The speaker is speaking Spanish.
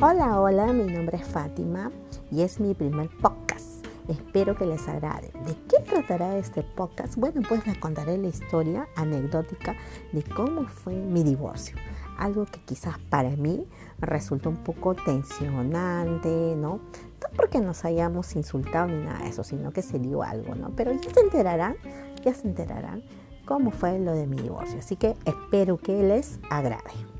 Hola, hola, mi nombre es Fátima y es mi primer podcast. Espero que les agrade. ¿De qué tratará este podcast? Bueno, pues les contaré la historia anecdótica de cómo fue mi divorcio. Algo que quizás para mí resultó un poco tensionante, ¿no? No porque nos hayamos insultado ni nada de eso, sino que se dio algo, ¿no? Pero ya se enterarán, ya se enterarán cómo fue lo de mi divorcio. Así que espero que les agrade.